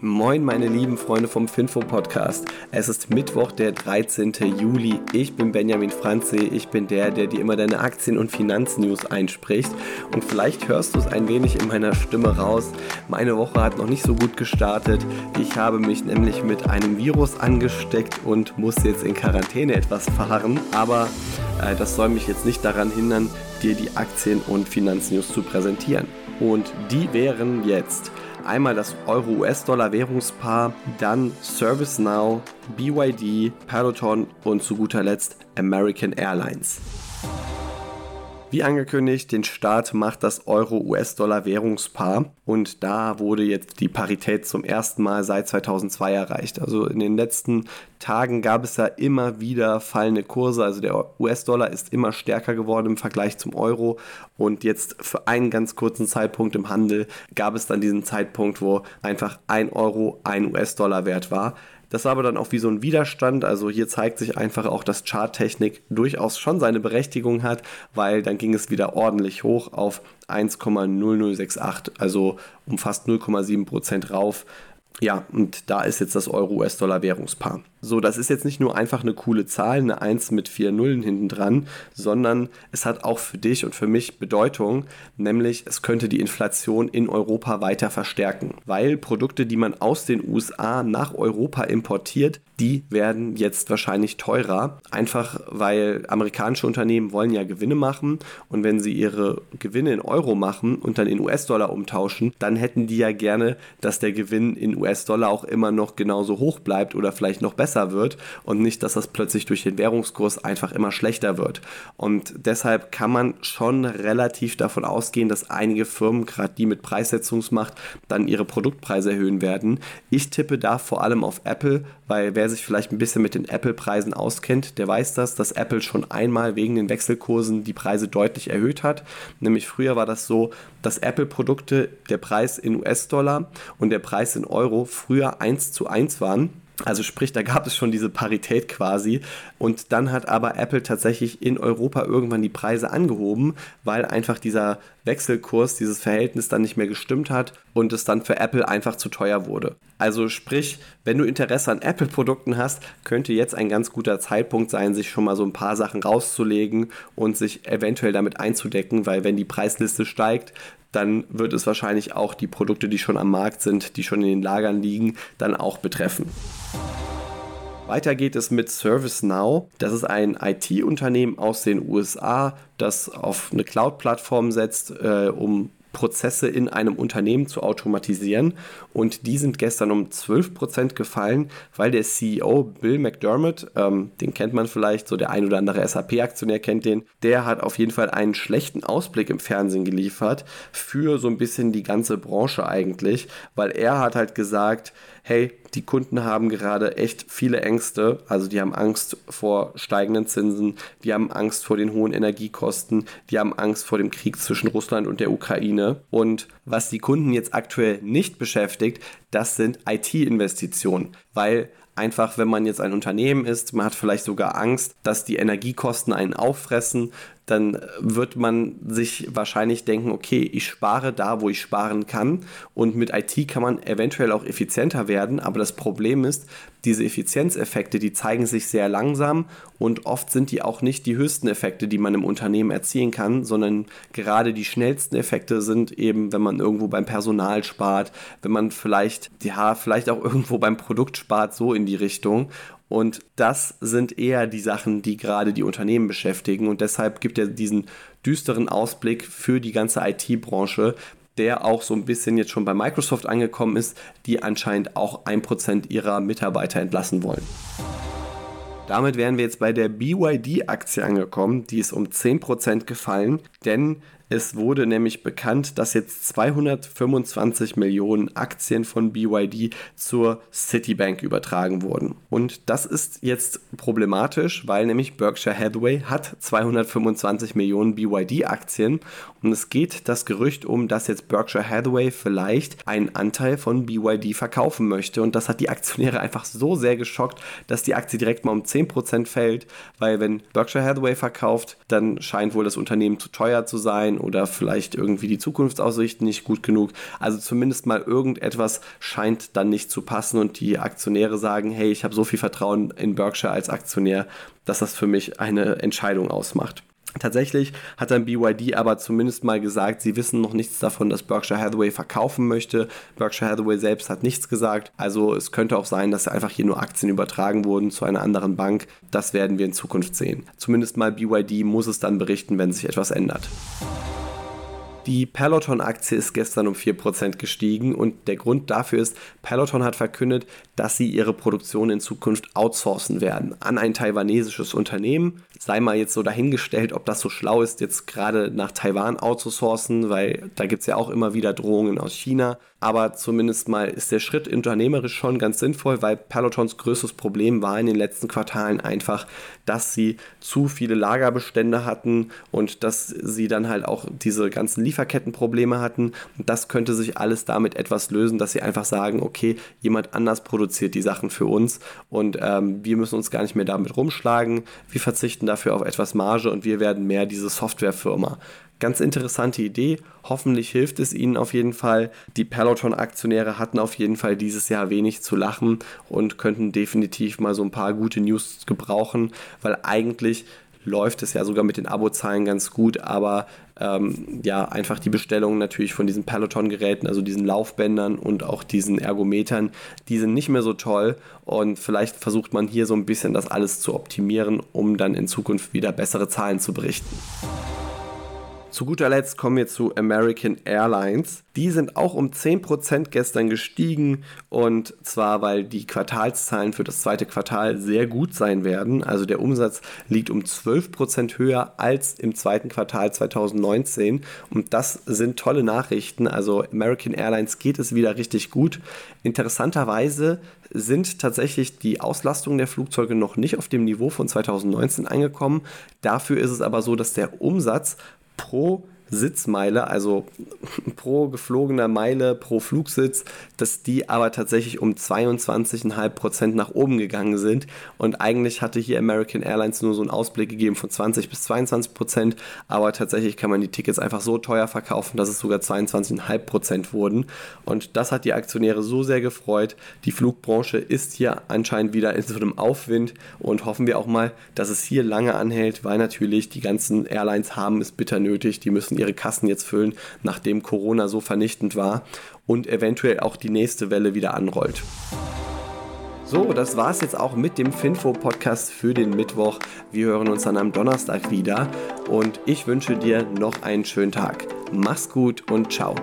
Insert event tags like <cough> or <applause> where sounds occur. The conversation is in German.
Moin, meine lieben Freunde vom Finfo Podcast. Es ist Mittwoch, der 13. Juli. Ich bin Benjamin Franzi. Ich bin der, der dir immer deine Aktien- und Finanznews einspricht. Und vielleicht hörst du es ein wenig in meiner Stimme raus. Meine Woche hat noch nicht so gut gestartet. Ich habe mich nämlich mit einem Virus angesteckt und muss jetzt in Quarantäne etwas fahren. Aber äh, das soll mich jetzt nicht daran hindern, dir die Aktien- und Finanznews zu präsentieren. Und die wären jetzt einmal das Euro-US-Dollar-Währungspaar, dann ServiceNow, BYD, Peloton und zu guter Letzt American Airlines. Wie angekündigt, den Start macht das Euro-US-Dollar-Währungspaar und da wurde jetzt die Parität zum ersten Mal seit 2002 erreicht. Also in den letzten Tagen gab es da immer wieder fallende Kurse. Also der US-Dollar ist immer stärker geworden im Vergleich zum Euro und jetzt für einen ganz kurzen Zeitpunkt im Handel gab es dann diesen Zeitpunkt, wo einfach ein Euro ein US-Dollar wert war. Das war aber dann auch wie so ein Widerstand. Also hier zeigt sich einfach auch, dass Charttechnik durchaus schon seine Berechtigung hat, weil dann ging es wieder ordentlich hoch auf 1,0068, also um fast 0,7 Prozent rauf. Ja, und da ist jetzt das Euro-US-Dollar-Währungspaar. So, das ist jetzt nicht nur einfach eine coole Zahl, eine 1 mit vier Nullen hinten dran, sondern es hat auch für dich und für mich Bedeutung, nämlich es könnte die Inflation in Europa weiter verstärken, weil Produkte, die man aus den USA nach Europa importiert, die werden jetzt wahrscheinlich teurer, einfach weil amerikanische Unternehmen wollen ja Gewinne machen und wenn sie ihre Gewinne in Euro machen und dann in US-Dollar umtauschen, dann hätten die ja gerne, dass der Gewinn in US-Dollar auch immer noch genauso hoch bleibt oder vielleicht noch besser wird und nicht, dass das plötzlich durch den Währungskurs einfach immer schlechter wird. Und deshalb kann man schon relativ davon ausgehen, dass einige Firmen, gerade die mit Preissetzungsmacht, dann ihre Produktpreise erhöhen werden. Ich tippe da vor allem auf Apple, weil wer sich vielleicht ein bisschen mit den Apple-Preisen auskennt, der weiß das, dass Apple schon einmal wegen den Wechselkursen die Preise deutlich erhöht hat. Nämlich früher war das so, dass Apple-Produkte der Preis in US-Dollar und der Preis in Euro früher 1 zu 1 waren. Also sprich, da gab es schon diese Parität quasi. Und dann hat aber Apple tatsächlich in Europa irgendwann die Preise angehoben, weil einfach dieser Wechselkurs, dieses Verhältnis dann nicht mehr gestimmt hat und es dann für Apple einfach zu teuer wurde. Also sprich, wenn du Interesse an Apple-Produkten hast, könnte jetzt ein ganz guter Zeitpunkt sein, sich schon mal so ein paar Sachen rauszulegen und sich eventuell damit einzudecken, weil wenn die Preisliste steigt, dann wird es wahrscheinlich auch die Produkte, die schon am Markt sind, die schon in den Lagern liegen, dann auch betreffen. Weiter geht es mit ServiceNow. Das ist ein IT-Unternehmen aus den USA, das auf eine Cloud-Plattform setzt, äh, um Prozesse in einem Unternehmen zu automatisieren. Und die sind gestern um 12% gefallen, weil der CEO Bill McDermott, ähm, den kennt man vielleicht, so der ein oder andere SAP-Aktionär kennt den, der hat auf jeden Fall einen schlechten Ausblick im Fernsehen geliefert für so ein bisschen die ganze Branche eigentlich, weil er hat halt gesagt, hey, die Kunden haben gerade echt viele Ängste. Also die haben Angst vor steigenden Zinsen, die haben Angst vor den hohen Energiekosten, die haben Angst vor dem Krieg zwischen Russland und der Ukraine. Und was die Kunden jetzt aktuell nicht beschäftigt, das sind IT-Investitionen, weil einfach, wenn man jetzt ein Unternehmen ist, man hat vielleicht sogar Angst, dass die Energiekosten einen auffressen, dann wird man sich wahrscheinlich denken, okay, ich spare da, wo ich sparen kann. Und mit IT kann man eventuell auch effizienter werden, aber das Problem ist, diese Effizienzeffekte, die zeigen sich sehr langsam und oft sind die auch nicht die höchsten Effekte, die man im Unternehmen erzielen kann, sondern gerade die schnellsten Effekte sind eben, wenn man irgendwo beim Personal spart, wenn man vielleicht, ja, vielleicht auch irgendwo beim Produkt spart, so in die Richtung. Und das sind eher die Sachen, die gerade die Unternehmen beschäftigen. Und deshalb gibt er diesen düsteren Ausblick für die ganze IT-Branche, der auch so ein bisschen jetzt schon bei Microsoft angekommen ist, die anscheinend auch ein Prozent ihrer Mitarbeiter entlassen wollen. Damit wären wir jetzt bei der BYD-Aktie angekommen. Die ist um 10% gefallen, denn es wurde nämlich bekannt, dass jetzt 225 Millionen Aktien von BYD zur Citibank übertragen wurden. Und das ist jetzt problematisch, weil nämlich Berkshire Hathaway hat 225 Millionen BYD-Aktien und es geht das Gerücht um, dass jetzt Berkshire Hathaway vielleicht einen Anteil von BYD verkaufen möchte. Und das hat die Aktionäre einfach so sehr geschockt, dass die Aktie direkt mal um 10% fällt, weil wenn Berkshire Hathaway verkauft, dann scheint wohl das Unternehmen zu teuer zu sein oder vielleicht irgendwie die Zukunftsaussichten nicht gut genug. Also zumindest mal irgendetwas scheint dann nicht zu passen und die Aktionäre sagen, hey, ich habe so viel Vertrauen in Berkshire als Aktionär, dass das für mich eine Entscheidung ausmacht. Tatsächlich hat dann BYD aber zumindest mal gesagt, sie wissen noch nichts davon, dass Berkshire Hathaway verkaufen möchte. Berkshire Hathaway selbst hat nichts gesagt. Also es könnte auch sein, dass einfach hier nur Aktien übertragen wurden zu einer anderen Bank. Das werden wir in Zukunft sehen. Zumindest mal BYD muss es dann berichten, wenn sich etwas ändert. Die Peloton-Aktie ist gestern um 4% gestiegen und der Grund dafür ist, Peloton hat verkündet, dass sie ihre Produktion in Zukunft outsourcen werden an ein taiwanesisches Unternehmen. Sei mal jetzt so dahingestellt, ob das so schlau ist, jetzt gerade nach Taiwan outzusourcen, weil da gibt es ja auch immer wieder Drohungen aus China aber zumindest mal ist der Schritt unternehmerisch schon ganz sinnvoll, weil Pelotons größtes Problem war in den letzten Quartalen einfach, dass sie zu viele Lagerbestände hatten und dass sie dann halt auch diese ganzen Lieferkettenprobleme hatten. Und das könnte sich alles damit etwas lösen, dass sie einfach sagen, okay, jemand anders produziert die Sachen für uns und ähm, wir müssen uns gar nicht mehr damit rumschlagen. Wir verzichten dafür auf etwas Marge und wir werden mehr diese Softwarefirma. Ganz interessante Idee. Hoffentlich hilft es ihnen auf jeden Fall. Die Peloton-Aktionäre hatten auf jeden Fall dieses Jahr wenig zu lachen und könnten definitiv mal so ein paar gute News gebrauchen, weil eigentlich läuft es ja sogar mit den Abozahlen ganz gut, aber ähm, ja, einfach die Bestellungen natürlich von diesen Peloton-Geräten, also diesen Laufbändern und auch diesen Ergometern, die sind nicht mehr so toll und vielleicht versucht man hier so ein bisschen das alles zu optimieren, um dann in Zukunft wieder bessere Zahlen zu berichten. Zu guter Letzt kommen wir zu American Airlines. Die sind auch um 10% gestern gestiegen und zwar, weil die Quartalszahlen für das zweite Quartal sehr gut sein werden. Also der Umsatz liegt um 12% höher als im zweiten Quartal 2019 und das sind tolle Nachrichten. Also American Airlines geht es wieder richtig gut. Interessanterweise sind tatsächlich die Auslastungen der Flugzeuge noch nicht auf dem Niveau von 2019 angekommen. Dafür ist es aber so, dass der Umsatz pro Sitzmeile, also <laughs> pro geflogener Meile, pro Flugsitz, dass die aber tatsächlich um 22,5% nach oben gegangen sind. Und eigentlich hatte hier American Airlines nur so einen Ausblick gegeben von 20 bis 22%, aber tatsächlich kann man die Tickets einfach so teuer verkaufen, dass es sogar 22,5% wurden. Und das hat die Aktionäre so sehr gefreut. Die Flugbranche ist hier anscheinend wieder in so einem Aufwind und hoffen wir auch mal, dass es hier lange anhält, weil natürlich die ganzen Airlines haben es bitter nötig. Die müssen ihre Kassen jetzt füllen, nachdem Corona so vernichtend war und eventuell auch die nächste Welle wieder anrollt. So, das war es jetzt auch mit dem Finfo-Podcast für den Mittwoch. Wir hören uns dann am Donnerstag wieder und ich wünsche dir noch einen schönen Tag. Mach's gut und ciao.